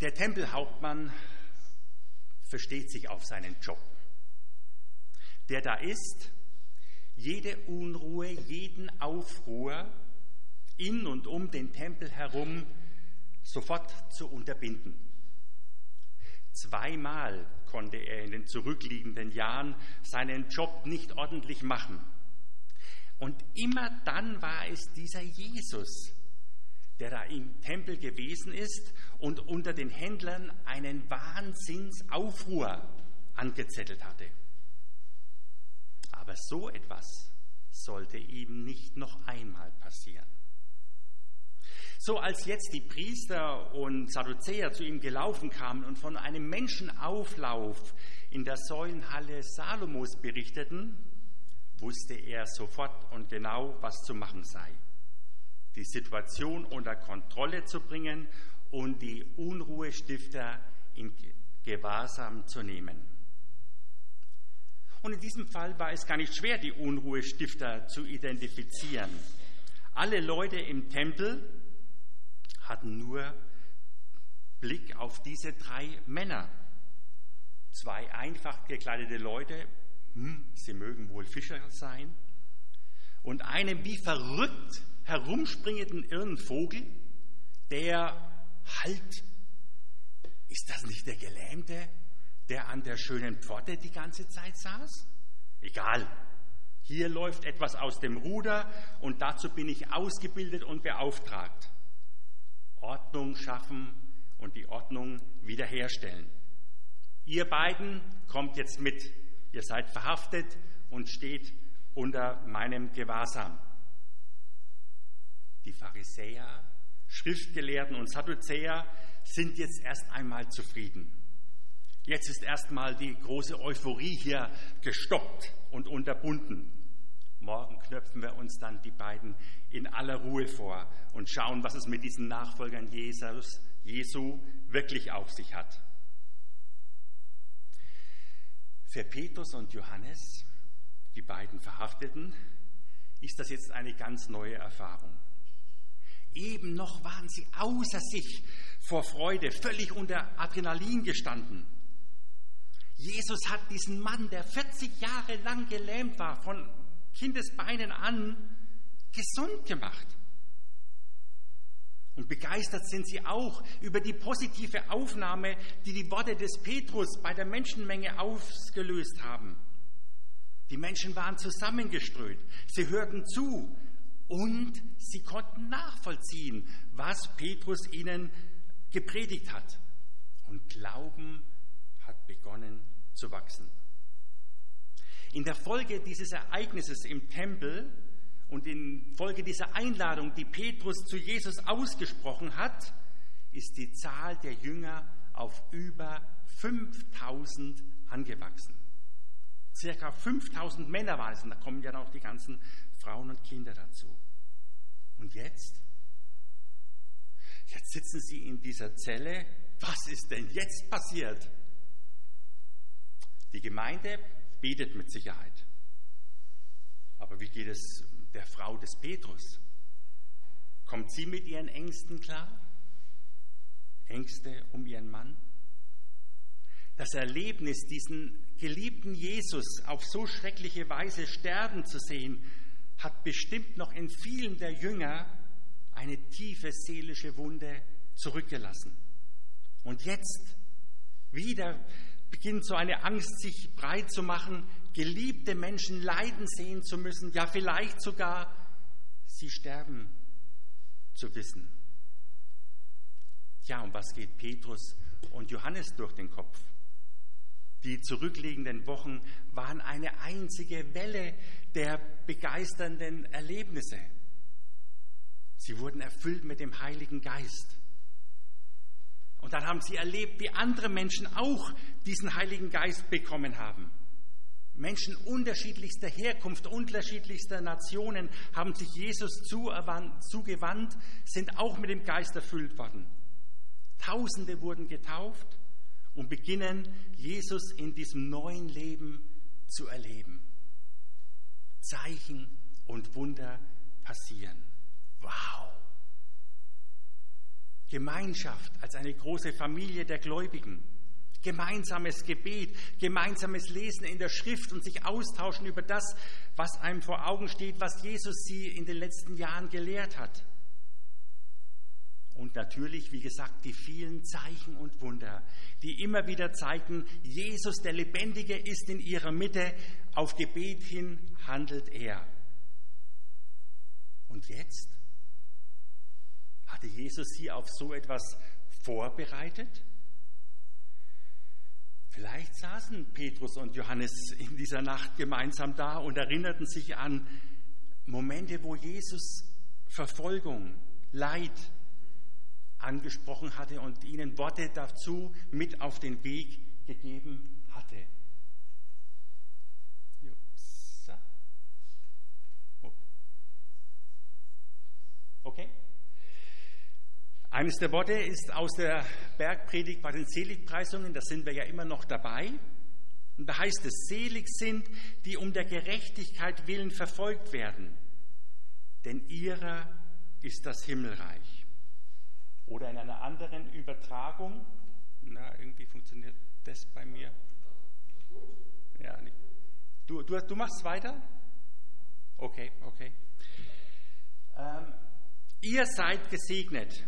Der Tempelhauptmann versteht sich auf seinen Job. Der da ist, jede Unruhe, jeden Aufruhr in und um den Tempel herum sofort zu unterbinden. Zweimal konnte er in den zurückliegenden Jahren seinen Job nicht ordentlich machen. Und immer dann war es dieser Jesus, der da im Tempel gewesen ist und unter den Händlern einen Wahnsinnsaufruhr angezettelt hatte. Aber so etwas sollte ihm nicht noch einmal passieren. So als jetzt die Priester und Sadduzäer zu ihm gelaufen kamen und von einem Menschenauflauf in der Säulenhalle Salomos berichteten, wusste er sofort und genau, was zu machen sei. Die Situation unter Kontrolle zu bringen und die Unruhestifter in Gewahrsam zu nehmen. Und in diesem Fall war es gar nicht schwer, die Unruhestifter zu identifizieren. Alle Leute im Tempel hatten nur Blick auf diese drei Männer. Zwei einfach gekleidete Leute, hm, sie mögen wohl Fischer sein, und einen wie verrückt herumspringenden irren Vogel, der halt, ist das nicht der Gelähmte, der an der schönen Pforte die ganze Zeit saß? Egal. Hier läuft etwas aus dem Ruder und dazu bin ich ausgebildet und beauftragt. Ordnung schaffen und die Ordnung wiederherstellen. Ihr beiden kommt jetzt mit. Ihr seid verhaftet und steht unter meinem Gewahrsam. Die Pharisäer, Schriftgelehrten und Sadduzäer sind jetzt erst einmal zufrieden. Jetzt ist erstmal die große Euphorie hier gestoppt und unterbunden. Morgen knöpfen wir uns dann die beiden in aller Ruhe vor und schauen, was es mit diesen Nachfolgern Jesus, Jesu wirklich auf sich hat. Für Petrus und Johannes, die beiden Verhafteten, ist das jetzt eine ganz neue Erfahrung. Eben noch waren sie außer sich vor Freude, völlig unter Adrenalin gestanden. Jesus hat diesen Mann, der 40 Jahre lang gelähmt war, von Kindesbeinen an, gesund gemacht. Und begeistert sind sie auch über die positive Aufnahme, die die Worte des Petrus bei der Menschenmenge ausgelöst haben. Die Menschen waren zusammengeströmt, sie hörten zu und sie konnten nachvollziehen, was Petrus ihnen gepredigt hat. Und Glauben hat begonnen zu wachsen. In der Folge dieses Ereignisses im Tempel und in Folge dieser Einladung, die Petrus zu Jesus ausgesprochen hat, ist die Zahl der Jünger auf über 5000 angewachsen. Circa 5000 Männer waren es, und da kommen ja auch die ganzen Frauen und Kinder dazu. Und jetzt? Jetzt sitzen sie in dieser Zelle. Was ist denn jetzt passiert? Die Gemeinde betet mit Sicherheit. Aber wie geht es der Frau des Petrus? Kommt sie mit ihren Ängsten klar? Ängste um ihren Mann? Das Erlebnis, diesen geliebten Jesus auf so schreckliche Weise sterben zu sehen, hat bestimmt noch in vielen der Jünger eine tiefe seelische Wunde zurückgelassen. Und jetzt wieder beginnt so eine Angst sich breit zu machen, geliebte Menschen leiden sehen zu müssen, ja vielleicht sogar sie sterben zu wissen. Ja, und was geht Petrus und Johannes durch den Kopf? Die zurückliegenden Wochen waren eine einzige Welle der begeisternden Erlebnisse. Sie wurden erfüllt mit dem Heiligen Geist. Und dann haben sie erlebt, wie andere Menschen auch diesen Heiligen Geist bekommen haben. Menschen unterschiedlichster Herkunft, unterschiedlichster Nationen haben sich Jesus zugewandt, sind auch mit dem Geist erfüllt worden. Tausende wurden getauft und beginnen Jesus in diesem neuen Leben zu erleben. Zeichen und Wunder passieren. Wow! Gemeinschaft als eine große Familie der Gläubigen. Gemeinsames Gebet, gemeinsames Lesen in der Schrift und sich austauschen über das, was einem vor Augen steht, was Jesus sie in den letzten Jahren gelehrt hat. Und natürlich, wie gesagt, die vielen Zeichen und Wunder, die immer wieder zeigen, Jesus, der Lebendige, ist in ihrer Mitte, auf Gebet hin handelt er. Und jetzt? Hatte Jesus sie auf so etwas vorbereitet? Vielleicht saßen Petrus und Johannes in dieser Nacht gemeinsam da und erinnerten sich an Momente, wo Jesus Verfolgung, Leid angesprochen hatte und ihnen Worte dazu mit auf den Weg gegeben hatte. Oh. Okay? Eines der Worte ist aus der Bergpredigt bei den Seligpreisungen, da sind wir ja immer noch dabei. Und da heißt es, selig sind, die um der Gerechtigkeit willen verfolgt werden, denn ihrer ist das Himmelreich. Oder in einer anderen Übertragung, na, irgendwie funktioniert das bei mir. Ja. Du, du, du machst weiter? Okay, okay. Ähm, ihr seid gesegnet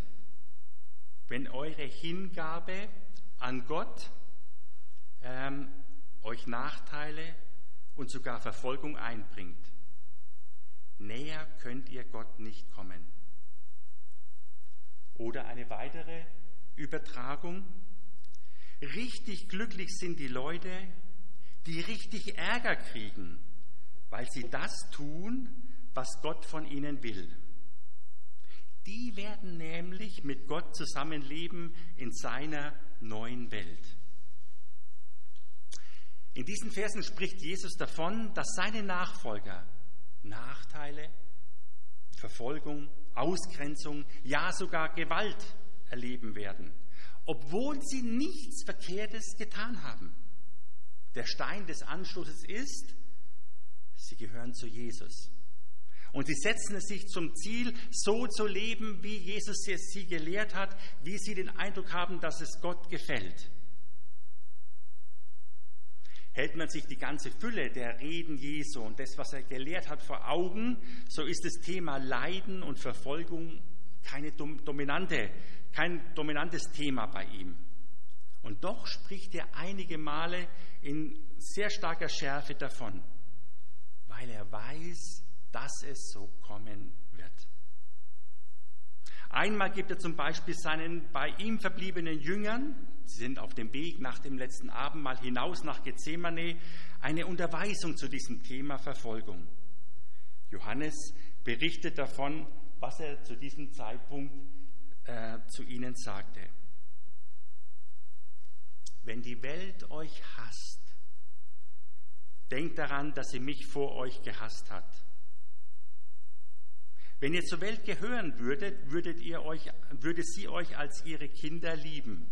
wenn eure Hingabe an Gott ähm, euch Nachteile und sogar Verfolgung einbringt. Näher könnt ihr Gott nicht kommen. Oder eine weitere Übertragung. Richtig glücklich sind die Leute, die richtig Ärger kriegen, weil sie das tun, was Gott von ihnen will. Die werden nämlich mit Gott zusammenleben in seiner neuen Welt. In diesen Versen spricht Jesus davon, dass seine Nachfolger Nachteile, Verfolgung, Ausgrenzung, ja sogar Gewalt erleben werden, obwohl sie nichts Verkehrtes getan haben. Der Stein des Anschlusses ist, sie gehören zu Jesus. Und sie setzen es sich zum Ziel, so zu leben, wie Jesus es sie gelehrt hat, wie sie den Eindruck haben, dass es Gott gefällt. Hält man sich die ganze Fülle der Reden Jesu und das, was er gelehrt hat, vor Augen, so ist das Thema Leiden und Verfolgung keine dominante, kein dominantes Thema bei ihm. Und doch spricht er einige Male in sehr starker Schärfe davon, weil er weiß, dass es so kommen wird. Einmal gibt er zum Beispiel seinen bei ihm verbliebenen Jüngern, sie sind auf dem Weg nach dem letzten Abendmahl hinaus nach Gethsemane, eine Unterweisung zu diesem Thema Verfolgung. Johannes berichtet davon, was er zu diesem Zeitpunkt äh, zu ihnen sagte. Wenn die Welt euch hasst, denkt daran, dass sie mich vor euch gehasst hat. Wenn ihr zur Welt gehören würdet, würdet ihr euch, würde sie euch als ihre Kinder lieben.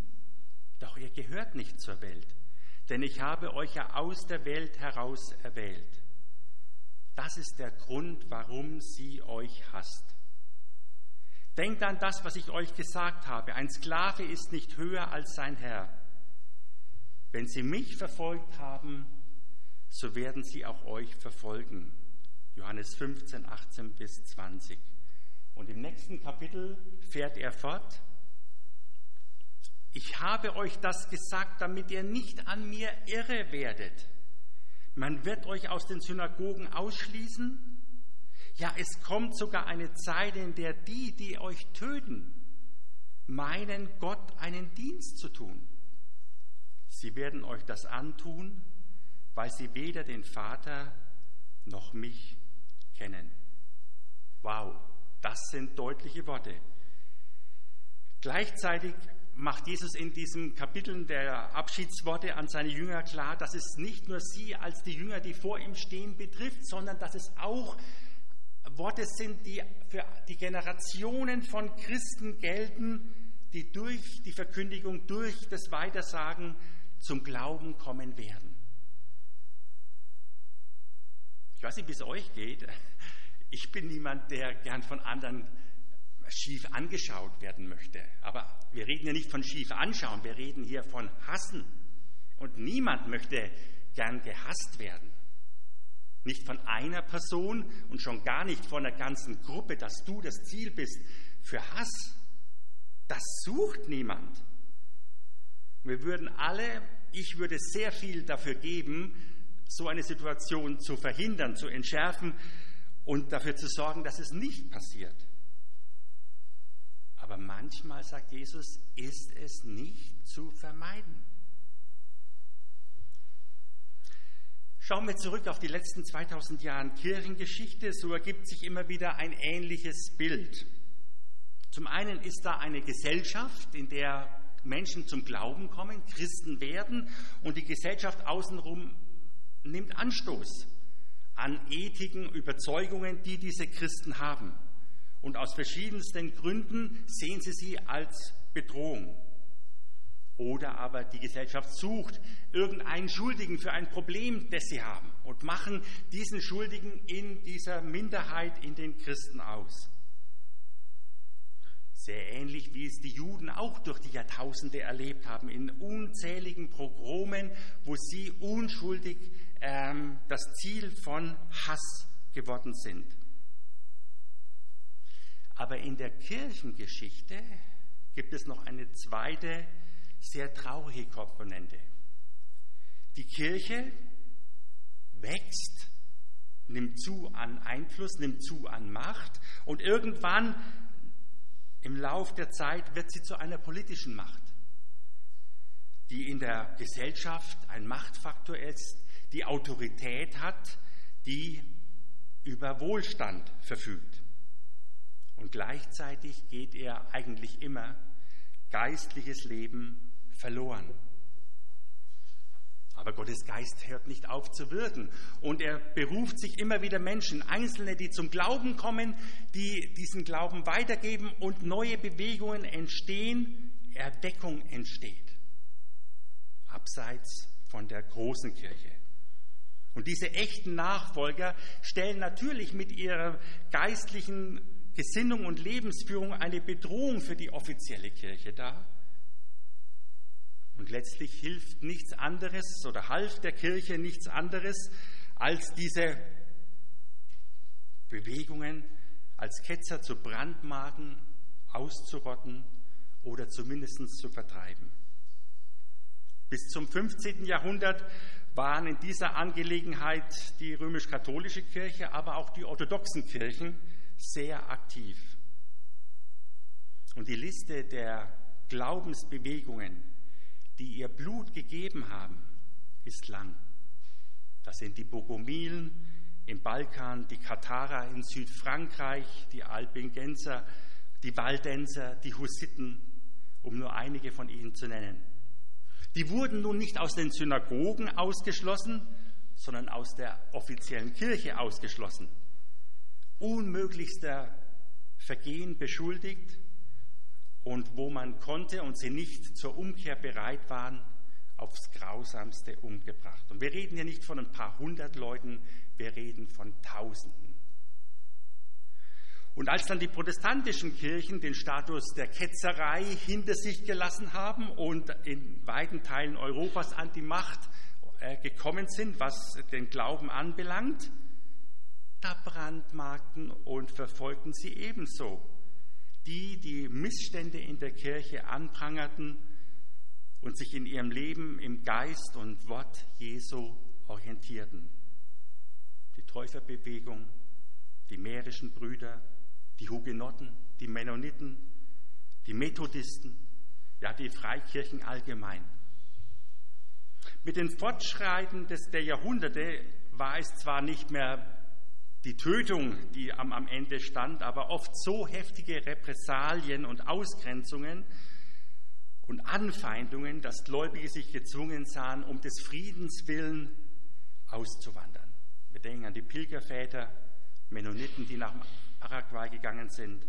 Doch ihr gehört nicht zur Welt, denn ich habe euch ja aus der Welt heraus erwählt. Das ist der Grund, warum sie euch hasst. Denkt an das, was ich euch gesagt habe. Ein Sklave ist nicht höher als sein Herr. Wenn sie mich verfolgt haben, so werden sie auch euch verfolgen. Johannes 15, 18 bis 20. Und im nächsten Kapitel fährt er fort. Ich habe euch das gesagt, damit ihr nicht an mir irre werdet. Man wird euch aus den Synagogen ausschließen. Ja, es kommt sogar eine Zeit, in der die, die euch töten, meinen, Gott einen Dienst zu tun. Sie werden euch das antun, weil sie weder den Vater noch mich kennen. Wow, das sind deutliche Worte. Gleichzeitig macht Jesus in diesen Kapiteln der Abschiedsworte an seine Jünger klar, dass es nicht nur sie als die Jünger, die vor ihm stehen, betrifft, sondern dass es auch Worte sind, die für die Generationen von Christen gelten, die durch die Verkündigung, durch das Weitersagen zum Glauben kommen werden. Ich weiß nicht, wie es euch geht. Ich bin niemand, der gern von anderen schief angeschaut werden möchte. Aber wir reden ja nicht von schief anschauen, wir reden hier von hassen. Und niemand möchte gern gehasst werden. Nicht von einer Person und schon gar nicht von einer ganzen Gruppe, dass du das Ziel bist für Hass. Das sucht niemand. Wir würden alle, ich würde sehr viel dafür geben, so eine Situation zu verhindern, zu entschärfen und dafür zu sorgen, dass es nicht passiert. Aber manchmal, sagt Jesus, ist es nicht zu vermeiden. Schauen wir zurück auf die letzten 2000 Jahre Kirchengeschichte, so ergibt sich immer wieder ein ähnliches Bild. Zum einen ist da eine Gesellschaft, in der Menschen zum Glauben kommen, Christen werden und die Gesellschaft außenrum nimmt Anstoß an ethiken Überzeugungen, die diese Christen haben. Und aus verschiedensten Gründen sehen sie sie als Bedrohung. Oder aber die Gesellschaft sucht irgendeinen Schuldigen für ein Problem, das sie haben und machen diesen Schuldigen in dieser Minderheit in den Christen aus. Sehr ähnlich wie es die Juden auch durch die Jahrtausende erlebt haben, in unzähligen Pogromen, wo sie unschuldig ähm, das Ziel von Hass geworden sind. Aber in der Kirchengeschichte gibt es noch eine zweite sehr traurige Komponente. Die Kirche wächst, nimmt zu an Einfluss, nimmt zu an Macht und irgendwann im Lauf der Zeit wird sie zu einer politischen Macht, die in der Gesellschaft ein Machtfaktor ist, die Autorität hat, die über Wohlstand verfügt. Und gleichzeitig geht er eigentlich immer geistliches Leben verloren. Aber Gottes Geist hört nicht auf zu wirken. Und er beruft sich immer wieder Menschen, Einzelne, die zum Glauben kommen, die diesen Glauben weitergeben und neue Bewegungen entstehen, Erweckung entsteht. Abseits von der großen Kirche. Und diese echten Nachfolger stellen natürlich mit ihrer geistlichen Gesinnung und Lebensführung eine Bedrohung für die offizielle Kirche dar und letztlich hilft nichts anderes oder half der Kirche nichts anderes, als diese Bewegungen als Ketzer zu brandmarken, auszurotten oder zumindest zu vertreiben. Bis zum 15. Jahrhundert waren in dieser Angelegenheit die römisch-katholische Kirche, aber auch die orthodoxen Kirchen sehr aktiv. Und die Liste der Glaubensbewegungen die ihr Blut gegeben haben, ist lang. Das sind die Bogomilen im Balkan, die Katharer in Südfrankreich, die Albigenser, die Waldenser, die Hussiten, um nur einige von ihnen zu nennen. Die wurden nun nicht aus den Synagogen ausgeschlossen, sondern aus der offiziellen Kirche ausgeschlossen. Unmöglichster Vergehen beschuldigt und wo man konnte und sie nicht zur Umkehr bereit waren, aufs Grausamste umgebracht. Und wir reden hier nicht von ein paar hundert Leuten, wir reden von Tausenden. Und als dann die protestantischen Kirchen den Status der Ketzerei hinter sich gelassen haben und in weiten Teilen Europas an die Macht äh, gekommen sind, was den Glauben anbelangt, da brandmarkten und verfolgten sie ebenso die die Missstände in der Kirche anprangerten und sich in ihrem Leben im Geist und Wort Jesu orientierten. Die Täuferbewegung, die mährischen Brüder, die Hugenotten, die Mennoniten, die Methodisten, ja die Freikirchen allgemein. Mit den Fortschreiten des, der Jahrhunderte war es zwar nicht mehr die Tötung, die am, am Ende stand, aber oft so heftige Repressalien und Ausgrenzungen und Anfeindungen, dass Gläubige sich gezwungen sahen, um des Friedens willen auszuwandern. Wir denken an die Pilgerväter, Mennoniten, die nach Paraguay gegangen sind.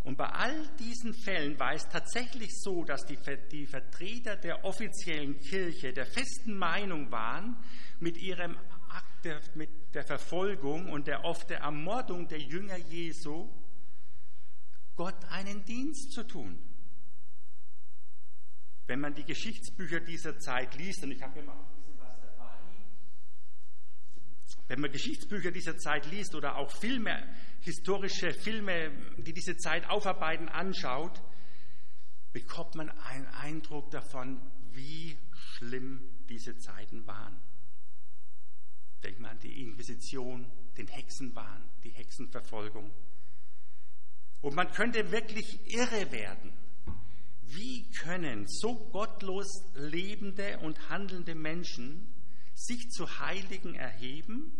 Und bei all diesen Fällen war es tatsächlich so, dass die, die Vertreter der offiziellen Kirche der festen Meinung waren, mit ihrem Akt der, mit der Verfolgung und der oft der Ermordung der Jünger Jesu Gott einen Dienst zu tun. Wenn man die Geschichtsbücher dieser Zeit liest, und ich habe hier mal ein bisschen was dabei, wenn man Geschichtsbücher dieser Zeit liest oder auch Filme, historische Filme, die diese Zeit aufarbeiten, anschaut, bekommt man einen Eindruck davon, wie schlimm diese Zeiten waren. Denkt man an die Inquisition, den Hexenwahn, die Hexenverfolgung. Und man könnte wirklich irre werden. Wie können so gottlos lebende und handelnde Menschen sich zu Heiligen erheben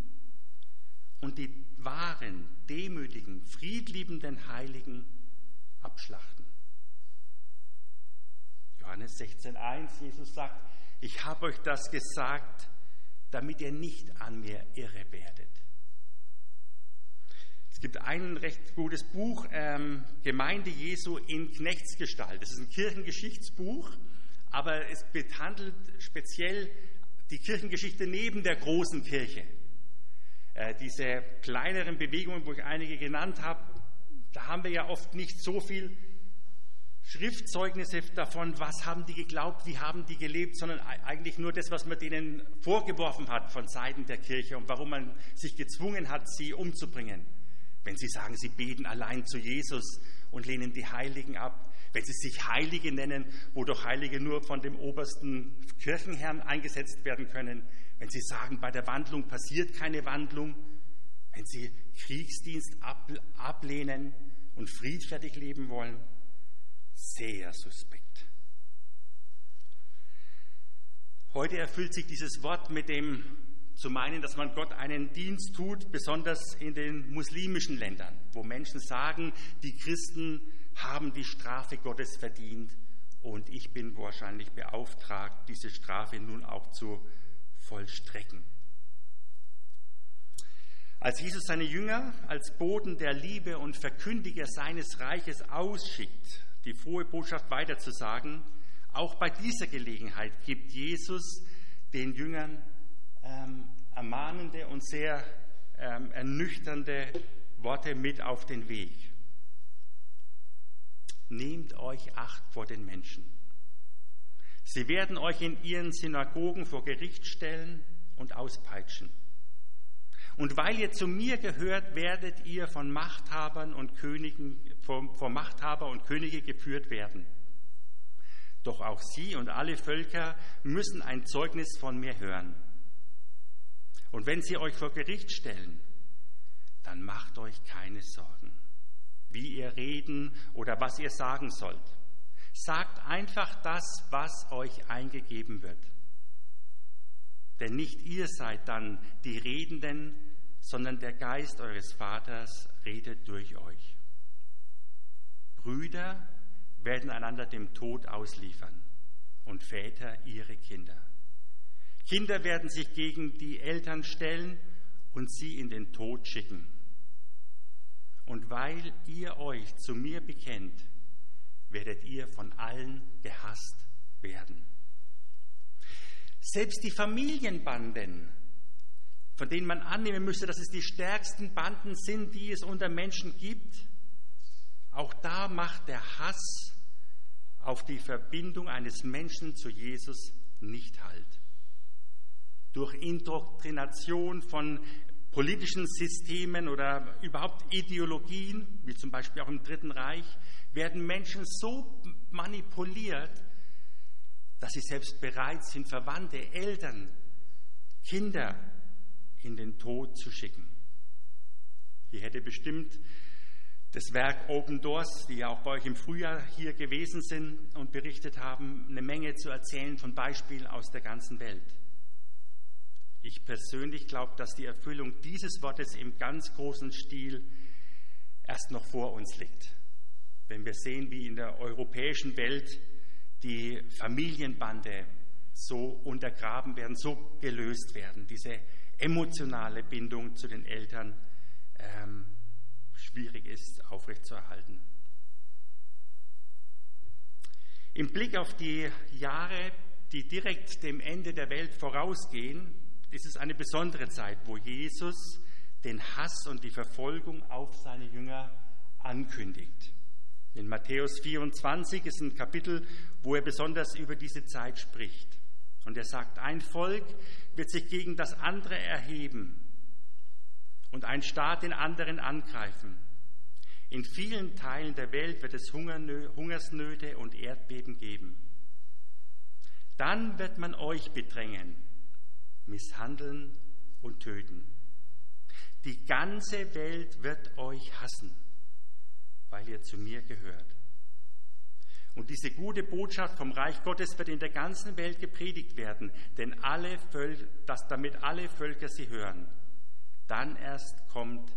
und die wahren, demütigen, friedliebenden Heiligen abschlachten? Johannes 16.1, Jesus sagt, ich habe euch das gesagt, damit ihr nicht an mir irre werdet. Es gibt ein recht gutes Buch, ähm, Gemeinde Jesu in Knechtsgestalt. Das ist ein Kirchengeschichtsbuch, aber es behandelt speziell die Kirchengeschichte neben der großen Kirche. Äh, diese kleineren Bewegungen, wo ich einige genannt habe, da haben wir ja oft nicht so viel Schriftzeugnisse davon, was haben die geglaubt, wie haben die gelebt, sondern eigentlich nur das, was man denen vorgeworfen hat von Seiten der Kirche und warum man sich gezwungen hat, sie umzubringen. Wenn sie sagen, sie beten allein zu Jesus und lehnen die Heiligen ab, wenn sie sich Heilige nennen, wo doch Heilige nur von dem obersten Kirchenherrn eingesetzt werden können, wenn sie sagen, bei der Wandlung passiert keine Wandlung, wenn sie Kriegsdienst ablehnen und friedfertig leben wollen, sehr suspekt. Heute erfüllt sich dieses Wort mit dem zu meinen, dass man Gott einen Dienst tut, besonders in den muslimischen Ländern, wo Menschen sagen, die Christen haben die Strafe Gottes verdient und ich bin wahrscheinlich beauftragt, diese Strafe nun auch zu vollstrecken. Als Jesus seine Jünger als Boden der Liebe und Verkündiger seines Reiches ausschickt, die frohe Botschaft weiterzusagen. Auch bei dieser Gelegenheit gibt Jesus den Jüngern ähm, ermahnende und sehr ähm, ernüchternde Worte mit auf den Weg. Nehmt euch Acht vor den Menschen. Sie werden euch in ihren Synagogen vor Gericht stellen und auspeitschen. Und weil ihr zu mir gehört, werdet ihr von Machthabern und Königen, vor, vor Machthaber und Könige geführt werden. Doch auch sie und alle Völker müssen ein Zeugnis von mir hören. Und wenn sie euch vor Gericht stellen, dann macht euch keine Sorgen, wie ihr reden oder was ihr sagen sollt. Sagt einfach das, was euch eingegeben wird. Denn nicht ihr seid dann die Redenden, sondern der Geist eures Vaters redet durch euch. Brüder werden einander dem Tod ausliefern und Väter ihre Kinder. Kinder werden sich gegen die Eltern stellen und sie in den Tod schicken. Und weil ihr euch zu mir bekennt, werdet ihr von allen gehasst werden. Selbst die Familienbanden, von denen man annehmen müsste, dass es die stärksten Banden sind, die es unter Menschen gibt, auch da macht der Hass auf die Verbindung eines Menschen zu Jesus nicht halt. Durch Indoktrination von politischen Systemen oder überhaupt Ideologien, wie zum Beispiel auch im Dritten Reich, werden Menschen so manipuliert, dass sie selbst bereit sind, Verwandte, Eltern, Kinder in den Tod zu schicken. Hier hätte bestimmt das Werk Open Doors, die ja auch bei euch im Frühjahr hier gewesen sind und berichtet haben, eine Menge zu erzählen von Beispielen aus der ganzen Welt. Ich persönlich glaube, dass die Erfüllung dieses Wortes im ganz großen Stil erst noch vor uns liegt. Wenn wir sehen, wie in der europäischen Welt die Familienbande so untergraben werden, so gelöst werden, diese emotionale Bindung zu den Eltern ähm, schwierig ist aufrechtzuerhalten. Im Blick auf die Jahre, die direkt dem Ende der Welt vorausgehen, ist es eine besondere Zeit, wo Jesus den Hass und die Verfolgung auf seine Jünger ankündigt. In Matthäus 24 ist ein Kapitel, wo er besonders über diese Zeit spricht. Und er sagt, ein Volk wird sich gegen das andere erheben und ein Staat den anderen angreifen. In vielen Teilen der Welt wird es Hungersnöte und Erdbeben geben. Dann wird man euch bedrängen, misshandeln und töten. Die ganze Welt wird euch hassen, weil ihr zu mir gehört. Und diese gute Botschaft vom Reich Gottes wird in der ganzen Welt gepredigt werden, denn alle Völker, dass damit alle Völker sie hören. Dann erst kommt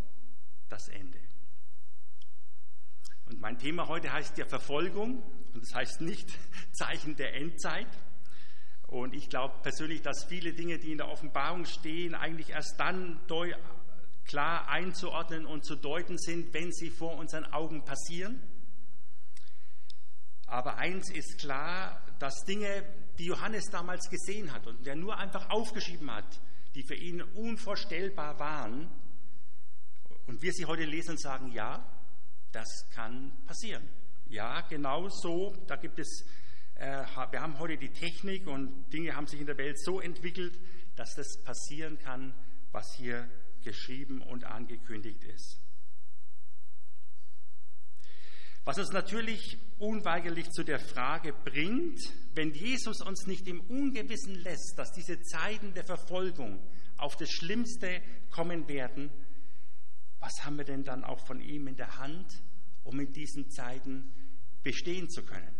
das Ende. Und mein Thema heute heißt ja Verfolgung und das heißt nicht Zeichen der Endzeit. Und ich glaube persönlich, dass viele Dinge, die in der Offenbarung stehen, eigentlich erst dann klar einzuordnen und zu deuten sind, wenn sie vor unseren Augen passieren. Aber eins ist klar, dass Dinge, die Johannes damals gesehen hat und der nur einfach aufgeschrieben hat, die für ihn unvorstellbar waren, und wir sie heute lesen und sagen, ja, das kann passieren. Ja, genau so, da gibt es, wir haben heute die Technik und Dinge haben sich in der Welt so entwickelt, dass das passieren kann, was hier geschrieben und angekündigt ist. Was uns natürlich unweigerlich zu der Frage bringt, wenn Jesus uns nicht im Ungewissen lässt, dass diese Zeiten der Verfolgung auf das Schlimmste kommen werden, was haben wir denn dann auch von ihm in der Hand, um in diesen Zeiten bestehen zu können?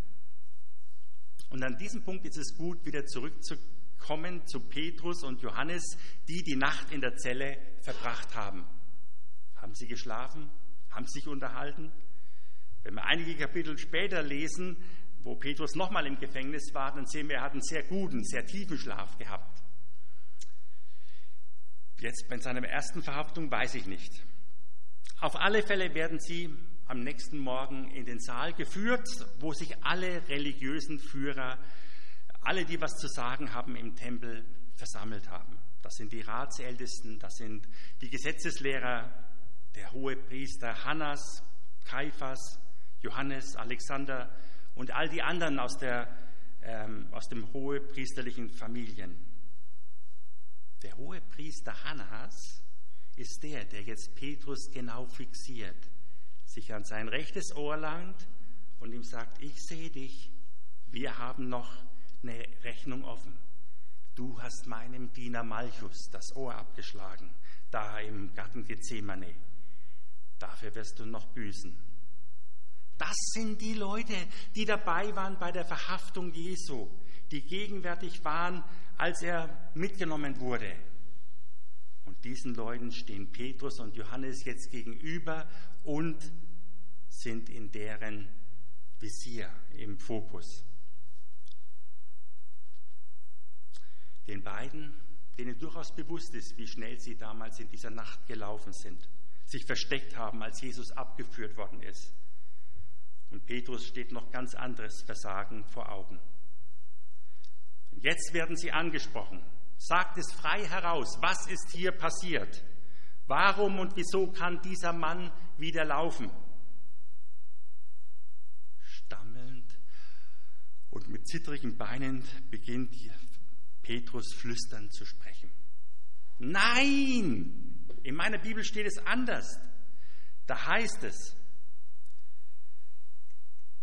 Und an diesem Punkt ist es gut, wieder zurückzukommen zu Petrus und Johannes, die die Nacht in der Zelle verbracht haben. Haben sie geschlafen? Haben sich unterhalten? Wenn wir einige Kapitel später lesen, wo Petrus nochmal im Gefängnis war, dann sehen wir, er hat einen sehr guten, sehr tiefen Schlaf gehabt. Jetzt bei seiner ersten Verhaftung weiß ich nicht. Auf alle Fälle werden sie am nächsten Morgen in den Saal geführt, wo sich alle religiösen Führer, alle, die was zu sagen haben, im Tempel versammelt haben. Das sind die Ratsältesten, das sind die Gesetzeslehrer, der hohe Priester Hannas, Kaiphas, Johannes, Alexander und all die anderen aus, der, ähm, aus dem hohepriesterlichen Familien. Der hohe Priester Hannas ist der, der jetzt Petrus genau fixiert, sich an sein rechtes Ohr langt und ihm sagt, ich sehe dich, wir haben noch eine Rechnung offen. Du hast meinem Diener Malchus das Ohr abgeschlagen, da im Garten Gethsemane. Dafür wirst du noch büßen. Das sind die Leute, die dabei waren bei der Verhaftung Jesu, die gegenwärtig waren, als er mitgenommen wurde. Und diesen Leuten stehen Petrus und Johannes jetzt gegenüber und sind in deren Visier im Fokus. Den beiden, denen durchaus bewusst ist, wie schnell sie damals in dieser Nacht gelaufen sind, sich versteckt haben, als Jesus abgeführt worden ist. Und Petrus steht noch ganz anderes Versagen vor Augen. Und jetzt werden sie angesprochen. Sagt es frei heraus, was ist hier passiert? Warum und wieso kann dieser Mann wieder laufen? Stammelnd und mit zittrigen Beinen beginnt Petrus flüsternd zu sprechen. Nein! In meiner Bibel steht es anders. Da heißt es,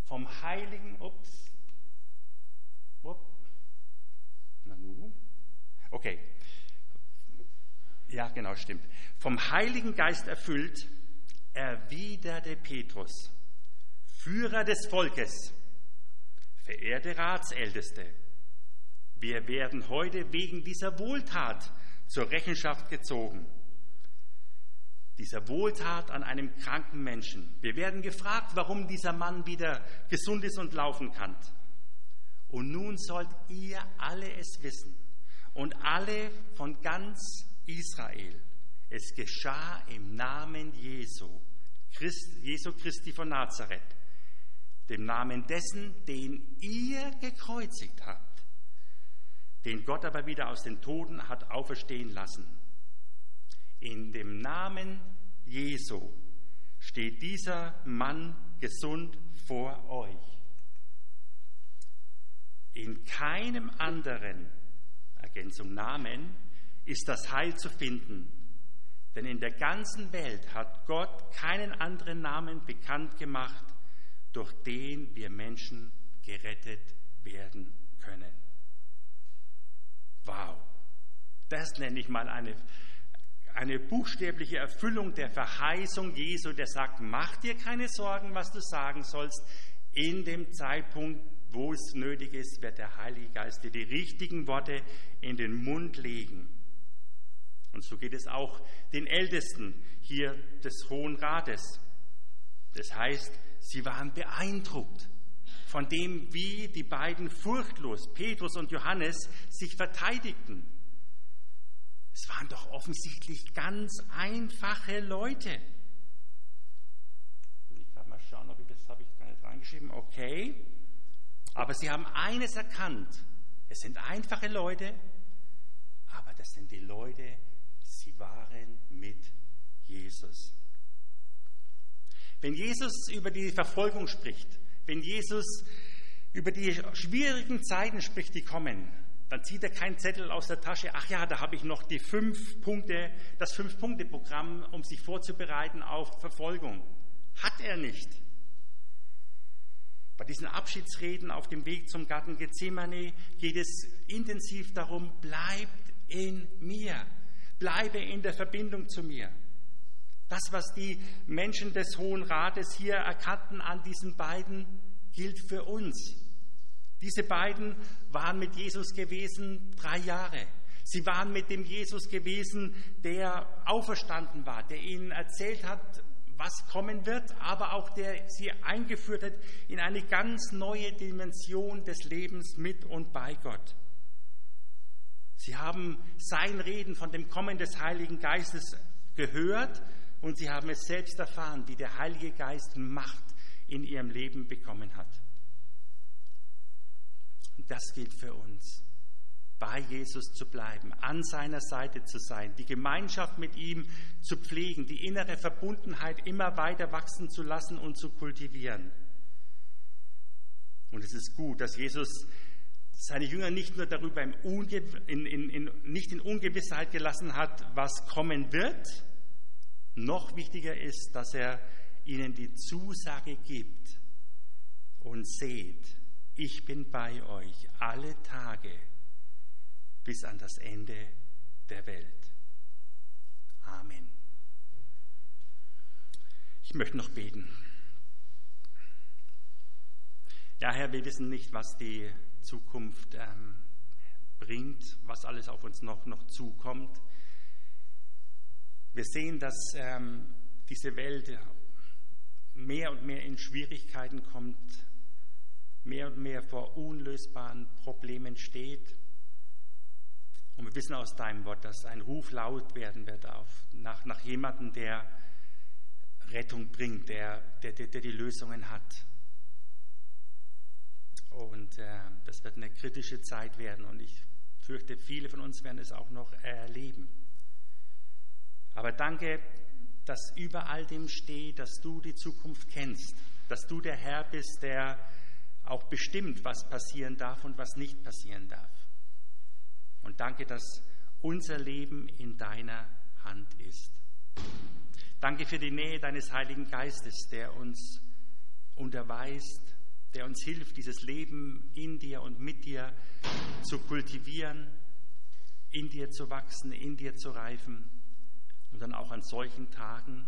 vom Heiligen, ups, okay, ja genau, stimmt, vom Heiligen Geist erfüllt, erwiderte Petrus, Führer des Volkes, verehrte Ratsälteste, wir werden heute wegen dieser Wohltat zur Rechenschaft gezogen dieser Wohltat an einem kranken Menschen. Wir werden gefragt, warum dieser Mann wieder gesund ist und laufen kann. Und nun sollt ihr alle es wissen und alle von ganz Israel. Es geschah im Namen Jesu, Christ, Jesu Christi von Nazareth, dem Namen dessen, den ihr gekreuzigt habt. den Gott aber wieder aus den Toten hat auferstehen lassen. In dem Namen Jesu steht dieser Mann gesund vor euch. In keinem anderen, Ergänzung Namen, ist das Heil zu finden. Denn in der ganzen Welt hat Gott keinen anderen Namen bekannt gemacht, durch den wir Menschen gerettet werden können. Wow, das nenne ich mal eine, eine buchstäbliche Erfüllung der Verheißung Jesu, der sagt, mach dir keine Sorgen, was du sagen sollst. In dem Zeitpunkt, wo es nötig ist, wird der Heilige Geist dir die richtigen Worte in den Mund legen. Und so geht es auch den Ältesten hier des Hohen Rates. Das heißt, sie waren beeindruckt von dem, wie die beiden furchtlos, Petrus und Johannes, sich verteidigten. Es waren doch offensichtlich ganz einfache Leute. Ich kann mal schauen, ob ich das habe ich gar nicht reingeschrieben. Okay. Aber sie haben eines erkannt. Es sind einfache Leute, aber das sind die Leute, sie waren mit Jesus. Wenn Jesus über die Verfolgung spricht, wenn Jesus über die schwierigen Zeiten spricht, die kommen, dann zieht er keinen Zettel aus der Tasche. Ach ja, da habe ich noch die fünf Punkte, das Fünf-Punkte-Programm, um sich vorzubereiten auf Verfolgung. Hat er nicht. Bei diesen Abschiedsreden auf dem Weg zum Garten Gethsemane geht es intensiv darum, bleibt in mir, bleibe in der Verbindung zu mir. Das, was die Menschen des Hohen Rates hier erkannten an diesen beiden, gilt für uns. Diese beiden waren mit Jesus gewesen drei Jahre. Sie waren mit dem Jesus gewesen, der auferstanden war, der ihnen erzählt hat, was kommen wird, aber auch der sie eingeführt hat in eine ganz neue Dimension des Lebens mit und bei Gott. Sie haben sein Reden von dem Kommen des Heiligen Geistes gehört und sie haben es selbst erfahren, wie der Heilige Geist Macht in ihrem Leben bekommen hat. Und das gilt für uns, bei Jesus zu bleiben, an seiner Seite zu sein, die Gemeinschaft mit ihm zu pflegen, die innere Verbundenheit immer weiter wachsen zu lassen und zu kultivieren. Und es ist gut, dass Jesus seine Jünger nicht nur darüber in, in, in, nicht in Ungewissheit gelassen hat, was kommen wird, noch wichtiger ist, dass er ihnen die Zusage gibt und seht, ich bin bei euch alle Tage bis an das Ende der Welt. Amen. Ich möchte noch beten. Ja, Herr, wir wissen nicht, was die Zukunft ähm, bringt, was alles auf uns noch, noch zukommt. Wir sehen, dass ähm, diese Welt mehr und mehr in Schwierigkeiten kommt, mehr und mehr vor unlösbaren Problemen steht. Und wir wissen aus deinem Wort, dass ein Ruf laut werden wird auf, nach, nach jemandem, der Rettung bringt, der, der, der, der die Lösungen hat. Und äh, das wird eine kritische Zeit werden und ich fürchte, viele von uns werden es auch noch erleben. Aber danke, dass über all dem steht, dass du die Zukunft kennst, dass du der Herr bist, der auch bestimmt, was passieren darf und was nicht passieren darf. Und danke, dass unser Leben in deiner Hand ist. Danke für die Nähe deines Heiligen Geistes, der uns unterweist, der uns hilft, dieses Leben in dir und mit dir zu kultivieren, in dir zu wachsen, in dir zu reifen und dann auch an solchen Tagen,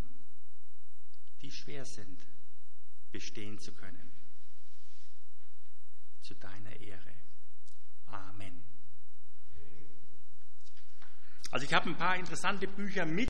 die schwer sind, bestehen zu können. Zu deiner Ehre. Amen. Also ich habe ein paar interessante Bücher mit.